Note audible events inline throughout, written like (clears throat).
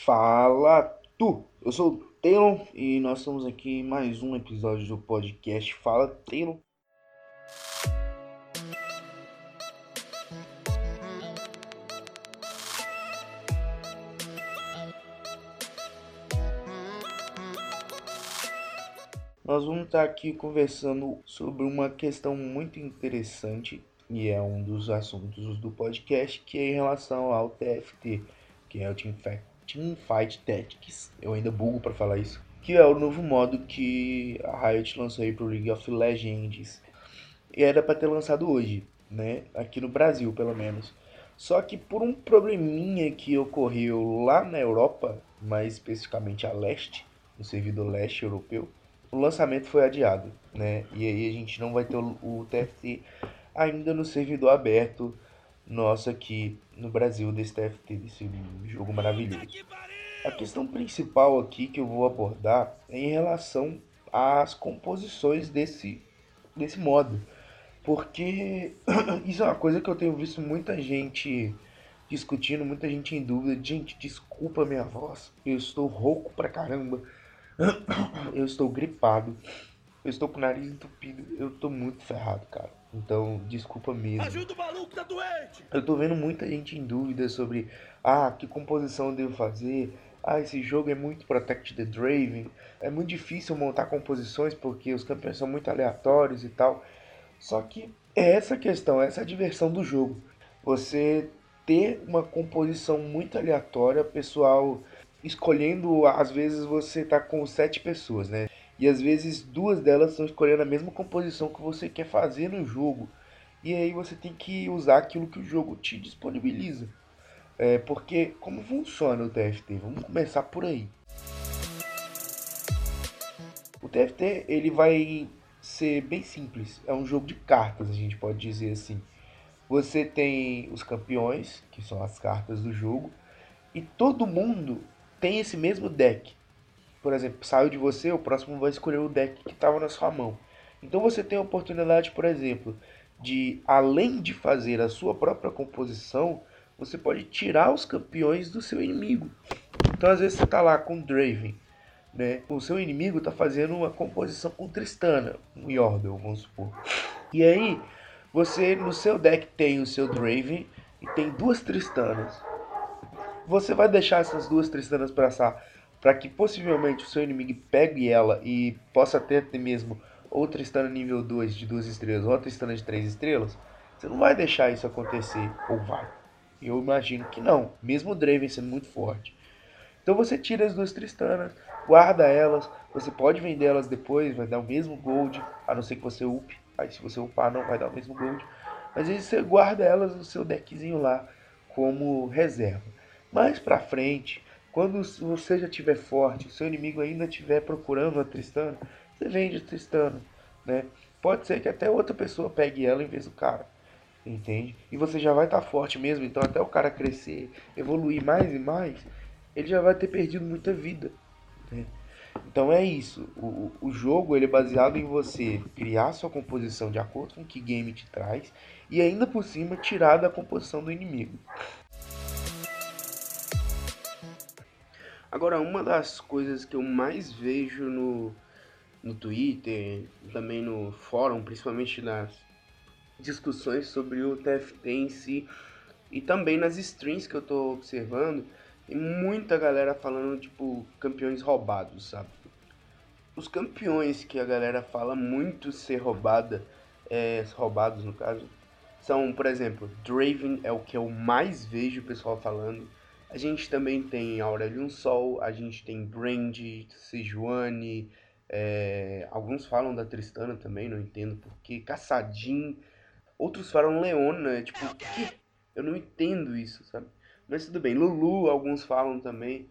Fala tu! Eu sou o Taylor e nós estamos aqui em mais um episódio do podcast Fala Taylor. Nós vamos estar aqui conversando sobre uma questão muito interessante e é um dos assuntos do podcast que é em relação ao TFT, que é o Team Fact Team Fight Tactics, eu ainda bugo para falar isso, que é o novo modo que a Riot lançou aí pro League of Legends. E era para ter lançado hoje, né? Aqui no Brasil, pelo menos. Só que por um probleminha que ocorreu lá na Europa, mais especificamente a leste, no servidor leste europeu, o lançamento foi adiado, né? E aí a gente não vai ter o, o TFT ainda no servidor aberto nosso aqui no Brasil desse TFT, desse jogo maravilhoso. A questão principal aqui que eu vou abordar é em relação às composições desse, desse modo. Porque (clears throat) isso é uma coisa que eu tenho visto muita gente discutindo, muita gente em dúvida. Gente, desculpa minha voz, eu estou rouco pra caramba. (clears throat) Eu estou gripado. Eu estou com o nariz entupido. Eu estou muito ferrado, cara. Então, desculpa mesmo. Ajuda o maluco, tá doente! Eu tô vendo muita gente em dúvida sobre ah, que composição eu devo fazer. Ah, esse jogo é muito Protect the Draven. É muito difícil montar composições porque os campeões são muito aleatórios e tal. Só que é essa questão, é essa a diversão do jogo. Você ter uma composição muito aleatória, pessoal escolhendo, às vezes você tá com sete pessoas, né? E às vezes duas delas estão escolhendo a mesma composição que você quer fazer no jogo. E aí você tem que usar aquilo que o jogo te disponibiliza. É, porque como funciona o TFT? Vamos começar por aí. O TFT ele vai ser bem simples. É um jogo de cartas, a gente pode dizer assim. Você tem os campeões, que são as cartas do jogo, e todo mundo tem esse mesmo deck por exemplo, saiu de você, o próximo vai escolher o deck que estava na sua mão. Então você tem a oportunidade, por exemplo, de além de fazer a sua própria composição, você pode tirar os campeões do seu inimigo. Então às vezes você está lá com Draven, né? O seu inimigo está fazendo uma composição com Tristana, um Yordle, vamos supor. E aí você no seu deck tem o seu Draven e tem duas Tristanas. Você vai deixar essas duas Tristanas passar para que possivelmente o seu inimigo pegue ela e possa ter até mesmo outra Tristana nível 2 de 2 estrelas ou Tristana de 3 estrelas, você não vai deixar isso acontecer, ou vai? Eu imagino que não, mesmo o Draven sendo muito forte. Então você tira as duas Tristanas, guarda elas, você pode vender elas depois, vai dar o mesmo gold, a não ser que você upe. Aí se você upar não vai dar o mesmo gold. Mas aí você guarda elas no seu deckzinho lá como reserva. Mais pra frente, quando você já estiver forte, o seu inimigo ainda estiver procurando a Tristana, você vende a Tristana, né? Pode ser que até outra pessoa pegue ela em vez do cara, entende? E você já vai estar tá forte mesmo, então até o cara crescer, evoluir mais e mais, ele já vai ter perdido muita vida, né? Então é isso. O, o jogo ele é baseado em você criar sua composição de acordo com o que game te traz e ainda por cima tirar da composição do inimigo. Agora, uma das coisas que eu mais vejo no, no Twitter, também no fórum, principalmente nas discussões sobre o TFT em si, e também nas streams que eu tô observando, tem muita galera falando, tipo, campeões roubados, sabe? Os campeões que a galera fala muito ser roubada, é, roubados no caso, são, por exemplo, Draven é o que eu mais vejo o pessoal falando. A gente também tem Aurelion Sol, a gente tem Brand, Sejuani, é, alguns falam da Tristana também, não entendo porquê, Caçadin, outros falam Leona, tipo, o quê? Eu não entendo isso, sabe? Mas tudo bem, Lulu, alguns falam também,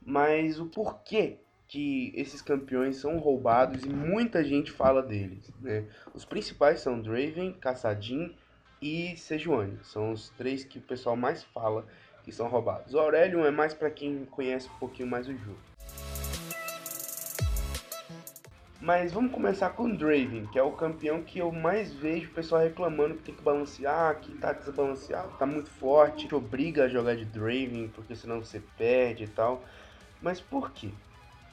mas o porquê que esses campeões são roubados e muita gente fala deles, né? Os principais são Draven, Caçadin e Sejuani, são os três que o pessoal mais fala que são roubados. O Aurelion é mais para quem conhece um pouquinho mais o jogo. Mas vamos começar com o Draven, que é o campeão que eu mais vejo o pessoal reclamando que tem que balancear, que tá desbalanceado, tá muito forte, te obriga a jogar de Draven, porque senão você perde e tal. Mas por quê?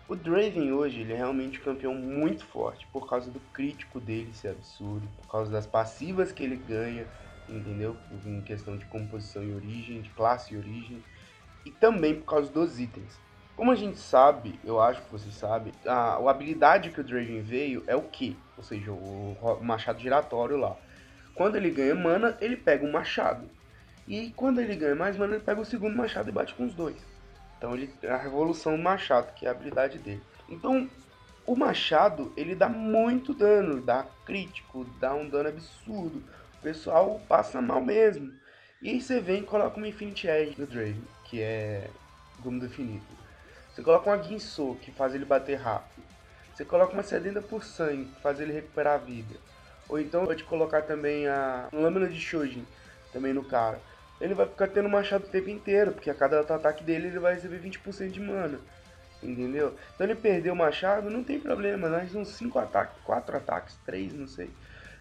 O Draven hoje ele é realmente um campeão muito forte por causa do crítico dele ser absurdo, por causa das passivas que ele ganha, entendeu? Em questão de composição e origem, de classe e origem, e também por causa dos itens. Como a gente sabe, eu acho que vocês sabem, a, a habilidade que o Draven veio é o Ki, ou seja, o, o machado giratório lá. Quando ele ganha mana, ele pega um machado. E quando ele ganha mais mana, ele pega o segundo machado e bate com os dois. Então ele a revolução do machado, que é a habilidade dele. Então o machado ele dá muito dano, dá crítico, dá um dano absurdo. Pessoal passa mal mesmo. E aí você vem e coloca uma Infinity Edge do Draven, que é Gumo do Infinito. Você coloca uma Guinsoo, que faz ele bater rápido. Você coloca uma Sedenta por Sangue, que faz ele recuperar a vida. Ou então pode colocar também a Lâmina de Shojin, também no cara ele vai ficar tendo machado o tempo inteiro, porque a cada ataque dele ele vai receber 20% de mana. Entendeu? Então ele perdeu o machado, não tem problema, nós uns 5 ataques, 4 ataques, 3, não sei.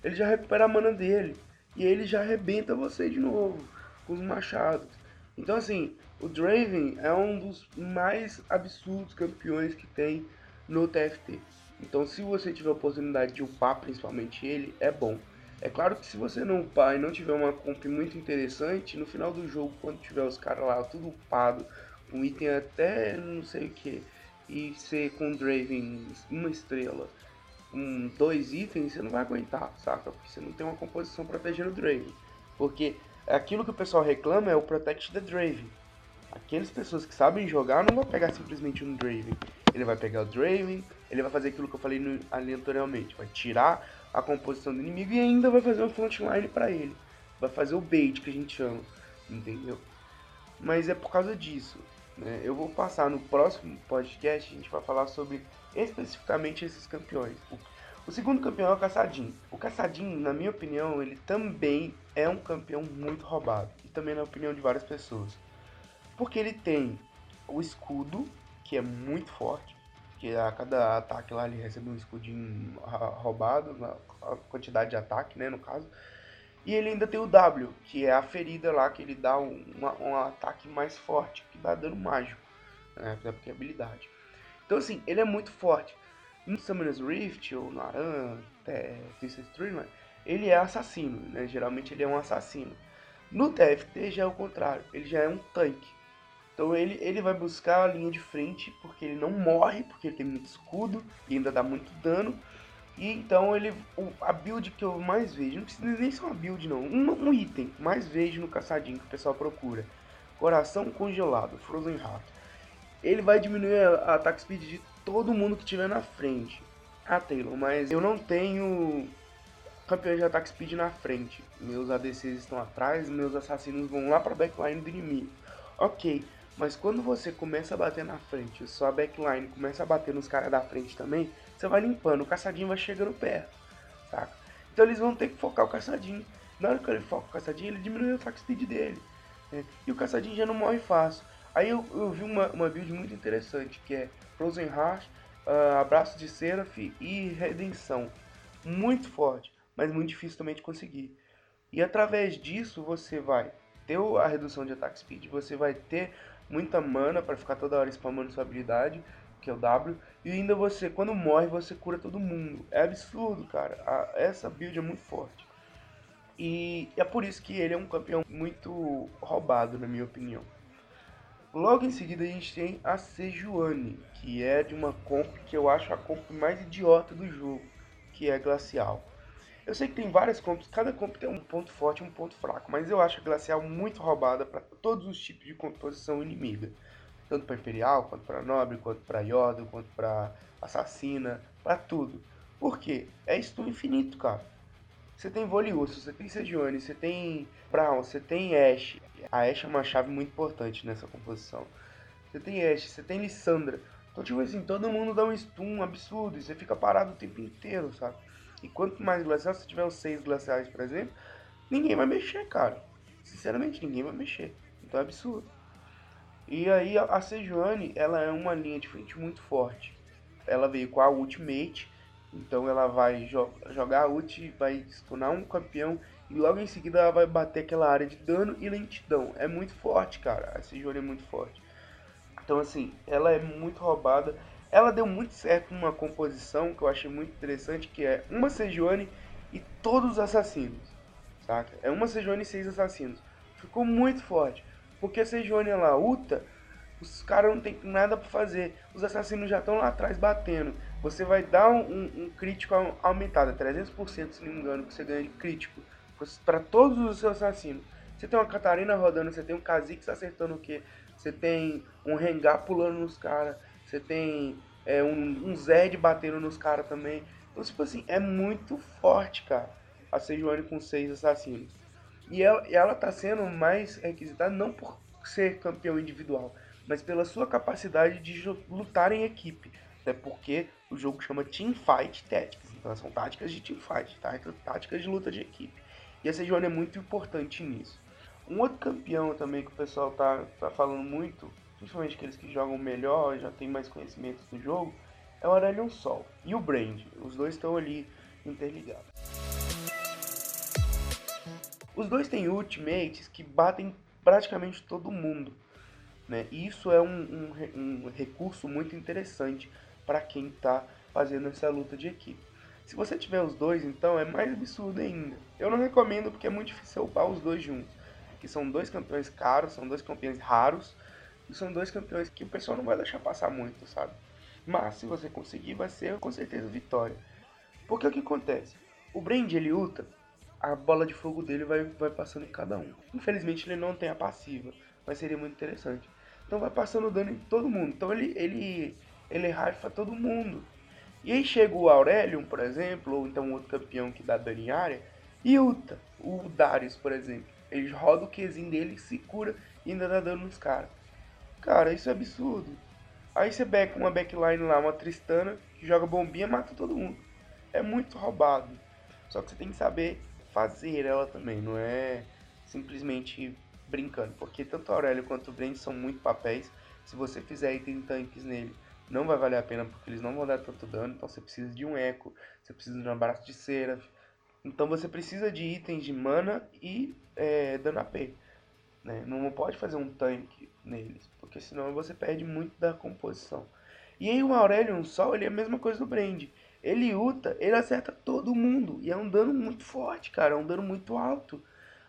Ele já recupera a mana dele. E ele já arrebenta você de novo com os machados. Então assim, o Draven é um dos mais absurdos campeões que tem no TFT. Então se você tiver a oportunidade de upar principalmente ele, é bom. É claro que se você não upar e não tiver uma comp muito interessante, no final do jogo, quando tiver os caras lá tudo upado, um item até não sei o que, e ser com Draven uma estrela, um, dois itens, você não vai aguentar, saca? Porque você não tem uma composição protegendo o Draven. Porque aquilo que o pessoal reclama é o Protect the Draven. Aquelas pessoas que sabem jogar não vão pegar simplesmente um Draven. Ele vai pegar o Draven, ele vai fazer aquilo que eu falei no, ali anteriormente, vai tirar a composição do inimigo e ainda vai fazer um frontline para ele. Vai fazer o bait que a gente chama, entendeu? Mas é por causa disso. Né? Eu vou passar no próximo podcast, a gente vai falar sobre especificamente esses campeões. O segundo campeão é o Caçadinho. O Caçadinho, na minha opinião, ele também é um campeão muito roubado. E também na opinião de várias pessoas. Porque ele tem o escudo, que é muito forte que a cada ataque lá ele recebe um escudinho roubado, a quantidade de ataque, né, no caso. E ele ainda tem o W, que é a ferida lá, que ele dá um, um ataque mais forte, que dá dano mágico, né, porque é habilidade. Então assim, ele é muito forte. No Summoner's Rift, ou no Aran, Twisted Streamline, ele é assassino, né, geralmente ele é um assassino. No TFT já é o contrário, ele já é um tanque. Então ele, ele vai buscar a linha de frente porque ele não morre, porque ele tem muito escudo e ainda dá muito dano. E então ele. A build que eu mais vejo, não precisa nem ser uma build não, um, um item mais vejo no caçadinho que o pessoal procura. Coração congelado, Frozen Heart. Ele vai diminuir a, a attack speed de todo mundo que tiver na frente. Ah, Taylor, mas eu não tenho campeões de ataque speed na frente. Meus ADCs estão atrás, meus assassinos vão lá para backline do inimigo. Ok, mas quando você começa a bater na frente, sua backline começa a bater nos caras da frente também, você vai limpando, o caçadinho vai chegando perto, saca? Então eles vão ter que focar o caçadinho. Na hora que ele foca o caçadinho, ele diminui o attack speed dele. Né? E o caçadinho já não morre fácil. Aí eu, eu vi uma, uma build muito interessante, que é Frozen Heart, uh, Abraço de Seraph e Redenção. Muito forte, mas muito difícil também de conseguir. E através disso você vai ter a redução de attack speed, você vai ter muita mana para ficar toda hora spamando sua habilidade, que é o W, e ainda você, quando morre, você cura todo mundo. É absurdo, cara. A, essa build é muito forte. E é por isso que ele é um campeão muito roubado, na minha opinião. Logo em seguida a gente tem a Sejuani, que é de uma comp que eu acho a comp mais idiota do jogo, que é Glacial. Eu sei que tem várias comps, cada comp tem um ponto forte e um ponto fraco, mas eu acho a Glacial muito roubada para todos os tipos de composição inimiga. Tanto para Imperial, quanto para Nobre, quanto para Yoda, quanto para Assassina, para tudo. Por quê? É stun infinito, cara. Você tem Voliusso, você tem Sejuani, você tem Brown, você tem Ashe. A Ashe é uma chave muito importante nessa composição. Você tem Ashe, você tem Lissandra. Então, tipo assim, todo mundo dá um stun absurdo e você fica parado o tempo inteiro, sabe? E quanto mais glaciais, se tiver os seis glaciais, por exemplo, ninguém vai mexer, cara. Sinceramente, ninguém vai mexer. Então é absurdo. E aí a Sejuani, ela é uma linha de frente muito forte. Ela veio com a Ultimate, Então ela vai jo jogar a ult, vai stunar um campeão e logo em seguida ela vai bater aquela área de dano e lentidão. É muito forte, cara. A Sejuani é muito forte. Então assim, ela é muito roubada. Ela deu muito certo numa composição que eu achei muito interessante, que é uma Sejuani e todos os assassinos. Saca? É uma Sejuani e seis assassinos. Ficou muito forte. Porque a Sejuani ela ulta, os caras não tem nada para fazer. Os assassinos já estão lá atrás batendo. Você vai dar um, um, um crítico aumentado, 300% se não me engano, que você ganha de crítico para todos os seus assassinos. Você tem uma Catarina rodando, você tem um Kha'Zix acertando o quê? Você tem um Rengar pulando nos caras, você tem é, um, um Zed batendo nos caras também. Então, tipo assim, é muito forte, cara, a Sejuani com seis assassinos. E ela, ela tá sendo mais requisitada não por ser campeão individual, mas pela sua capacidade de lutar em equipe. Até porque o jogo chama Team Fight Tactics. Então são táticas de team fight, tá? táticas de luta de equipe. E a Sejuani é muito importante nisso. Um outro campeão também que o pessoal tá, tá falando muito, principalmente aqueles que jogam melhor, já tem mais conhecimentos do jogo, é o Aurelion Sol e o Brand. Os dois estão ali interligados. Os dois têm ultimates que batem praticamente todo mundo. Né? E isso é um, um, um recurso muito interessante para quem está fazendo essa luta de equipe. Se você tiver os dois, então é mais absurdo ainda. Eu não recomendo porque é muito difícil upar os dois juntos. Que são dois campeões caros, são dois campeões raros. E são dois campeões que o pessoal não vai deixar passar muito, sabe? Mas se você conseguir, vai ser com certeza vitória. Porque o que acontece? O Brand ele luta, a bola de fogo dele vai, vai passando em cada um. Infelizmente ele não tem a passiva, mas seria muito interessante. Então vai passando dano em todo mundo. Então ele, ele, ele raifa todo mundo. E aí chega o Aurelion, por exemplo, ou então outro campeão que dá dano em área, e ulta. O Darius, por exemplo. Ele roda o Qzinho dele, se cura e ainda dá dano nos caras. Cara, isso é absurdo. Aí você back uma backline lá, uma Tristana, que joga bombinha mata todo mundo. É muito roubado. Só que você tem que saber fazer ela também, não é simplesmente brincando. Porque tanto Aurélio quanto o Brand são muito papéis. Se você fizer item tanques nele não vai valer a pena porque eles não vão dar tanto dano. Então você precisa de um eco, você precisa de um abraço de cera. Então você precisa de itens de mana e é, dano AP. Né? Não pode fazer um tanque neles, porque senão você perde muito da composição. E aí o Aurelion Sol, ele é a mesma coisa do Brand. Ele ulta, ele acerta todo mundo. E é um dano muito forte, cara. É um dano muito alto.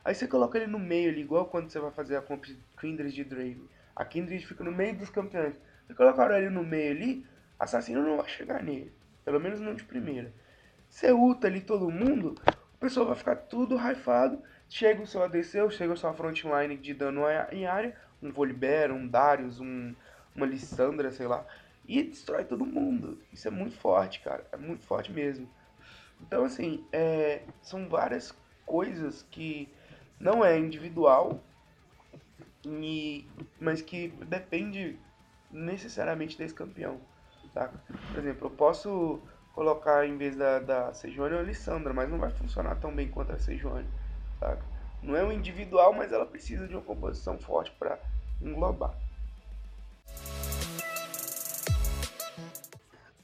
Aí você coloca ele no meio ali, igual quando você vai fazer a comp Kindred de Draven. A Kindred fica no meio dos campeões. Se colocar ele no meio ali, assassino não vai chegar nele. Pelo menos não de primeira. Você ulta ali todo mundo, o pessoal vai ficar tudo raifado. Chega o seu ADC, chega o seu frontline de dano em área, um Volibear, um Darius, um, uma Lissandra, sei lá, e destrói todo mundo. Isso é muito forte, cara. É muito forte mesmo. Então, assim, é, são várias coisas que não é individual, e, mas que depende necessariamente desse campeão, tá? Por exemplo, eu posso colocar em vez da, da Sejuani a Alessandra, mas não vai funcionar tão bem quanto a Sejuani, tá? Não é um individual, mas ela precisa de uma composição forte para englobar.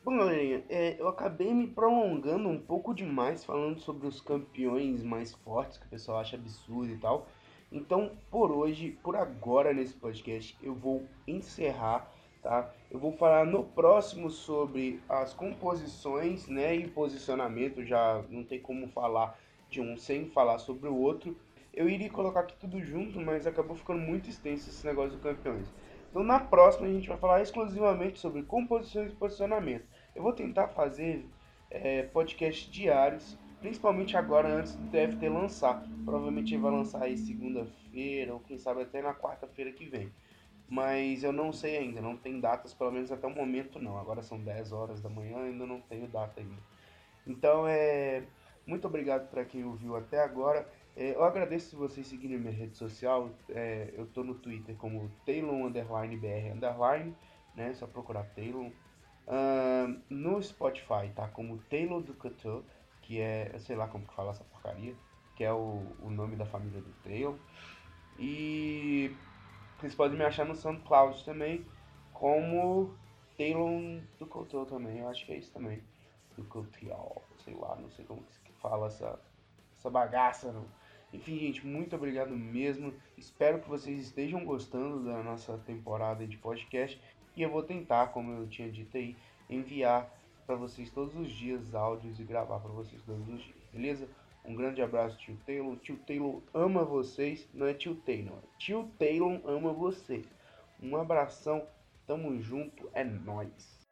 Bom, galerinha, é, eu acabei me prolongando um pouco demais falando sobre os campeões mais fortes que o pessoal acha absurdo e tal. Então, por hoje, por agora nesse podcast, eu vou encerrar, tá? Eu vou falar no próximo sobre as composições, né, e posicionamento, já não tem como falar de um sem falar sobre o outro. Eu iria colocar aqui tudo junto, mas acabou ficando muito extenso esse negócio do campeões. Então, na próxima, a gente vai falar exclusivamente sobre composições e posicionamento. Eu vou tentar fazer é, podcasts diários Principalmente agora antes do TFT lançar. Provavelmente ele vai lançar aí segunda-feira ou quem sabe até na quarta-feira que vem. Mas eu não sei ainda, não tem datas, pelo menos até o momento não. Agora são 10 horas da manhã, ainda não tenho data ainda. Então é. Muito obrigado para quem ouviu até agora. É, eu agradeço vocês seguirem minha rede social. É, eu tô no Twitter como Taylor underline BR underline, né? Só procurar Taylor. Uh, no Spotify tá como Taylor do Couture que é, eu sei lá como que fala essa porcaria, que é o, o nome da família do Trail. E vocês podem me achar no SoundCloud também, como Taylor do Couture também, eu acho que é isso também. do Cultial, sei lá, não sei como que fala essa, essa bagaça, não. Enfim, gente, muito obrigado mesmo. Espero que vocês estejam gostando da nossa temporada de podcast. E eu vou tentar, como eu tinha dito aí, enviar para vocês todos os dias áudios e gravar para vocês todos os dias, beleza? Um grande abraço, tio Taylor. Tio Taylor ama vocês. Não é tio Taylor, tio Taylor ama vocês. Um abração, tamo junto, é nóis.